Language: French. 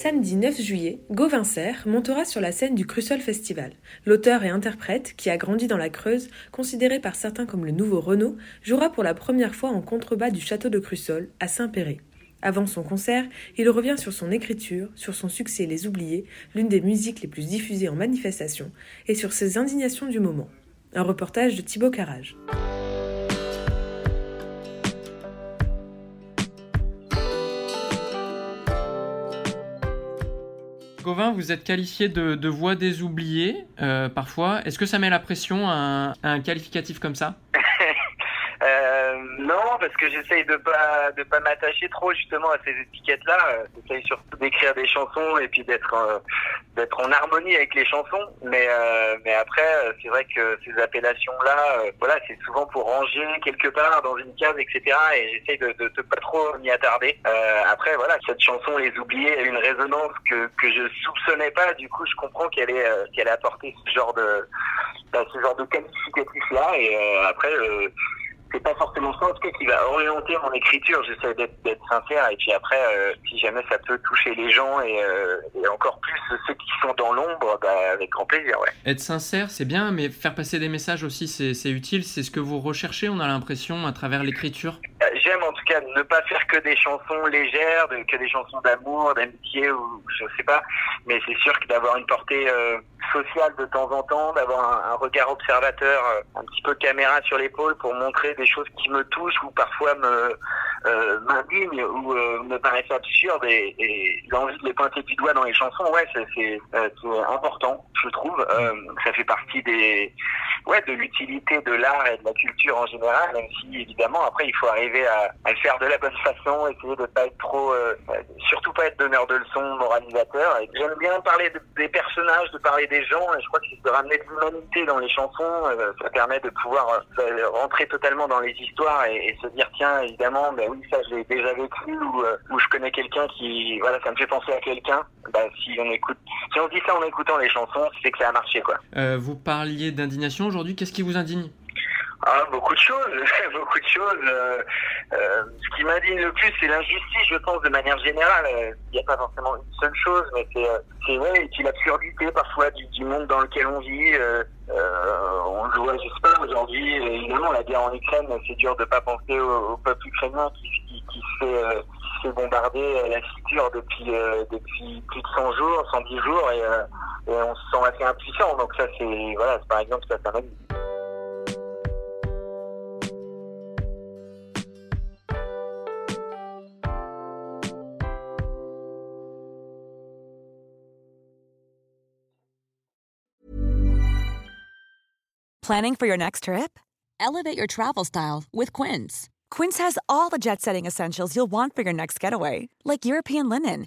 Samedi 9 juillet, Gauvin montera sur la scène du Crussol Festival. L'auteur et interprète, qui a grandi dans la Creuse, considéré par certains comme le nouveau Renault, jouera pour la première fois en contrebas du château de Crussol, à Saint-Péret. Avant son concert, il revient sur son écriture, sur son succès Les Oubliés, l'une des musiques les plus diffusées en manifestation, et sur ses indignations du moment. Un reportage de Thibaut Carrage. Gauvin, vous êtes qualifié de, de voix des oubliés euh, parfois. Est-ce que ça met la pression à un, à un qualificatif comme ça? Euh, non, parce que j'essaye de pas de pas m'attacher trop justement à ces étiquettes-là. Euh, J'essaye surtout d'écrire des chansons et puis d'être euh, d'être en harmonie avec les chansons. Mais euh, mais après, euh, c'est vrai que ces appellations-là, euh, voilà, c'est souvent pour ranger quelque part dans une case, etc. Et j'essaye de, de, pas trop m'y attarder. Euh, après, voilà, cette chanson Les Oubliés a une résonance que que je soupçonnais pas. Du coup, je comprends qu'elle est euh, qu'elle a apporté ce genre de bah, ce genre de qualificatif-là. Et euh, après. euh, c'est pas forcément ça en tout cas qui va orienter mon écriture. J'essaie d'être, sincère et puis après, euh, si jamais ça peut toucher les gens et, euh, et encore plus ceux qui sont dans l'ombre, bah, avec grand plaisir, ouais. Être sincère, c'est bien, mais faire passer des messages aussi, c'est utile. C'est ce que vous recherchez, on a l'impression, à travers l'écriture? J'aime en tout cas ne pas faire que des chansons légères, que des chansons d'amour, d'amitié ou je sais pas. Mais c'est sûr que d'avoir une portée euh, sociale de temps en temps, d'avoir un, regard observateur, euh, un petit peu caméra sur l'épaule pour montrer des choses qui me touchent ou parfois me euh, m'indignent ou euh, me paraissent absurdes et, et l'envie de les pointer du doigt dans les chansons, ouais, c'est important, je trouve. Ça fait partie des ouais, de l'utilité de l'art et de la culture en général, même si évidemment après il faut arriver à, le faire de la bonne façon, essayer de pas être trop, euh, euh, surtout pas être donneur de leçons, moralisateur. J'aime bien parler de- des personnages, de parler des gens, et je crois que de ramener de l'humanité dans les chansons, euh, ça permet de pouvoir rentrer totalement dans les histoires et, se dire tiens évidemment, ben oui ça je l'ai déjà vécu ou, je connais quelqu'un qui, voilà, ça me fait penser à quelqu'un. Bah si on écoute, si on dit ça en écoutant les chansons, c'est que ça a marché quoi. Vous parliez d'indignation aujourd'hui, qu'est-ce qui vous indigne Ah, beaucoup de choses, beaucoup de choses. Euh, euh, ce qui m'indigne le plus, c'est l'injustice, je pense, de manière générale. Il n'y a pas forcément une seule chose, mais c'est, euh, ouais, et puis l'absurdité parfois du, monde dans lequel on vit. On le voit, je sais pas, aujourd'hui, évidemment, la guerre en Ukraine, c'est dur de pas penser au, peuple ukrainien qui, qui, fait, qui se fait bombarder euh, la figure depuis, plus de 100 jours, 110 jours, et on se sent assez impuissant. Donc ça, c'est, voilà, par exemple, ça, ça. Planning for your next trip? Elevate your travel style with Quince. Quince has all the jet setting essentials you'll want for your next getaway, like European linen,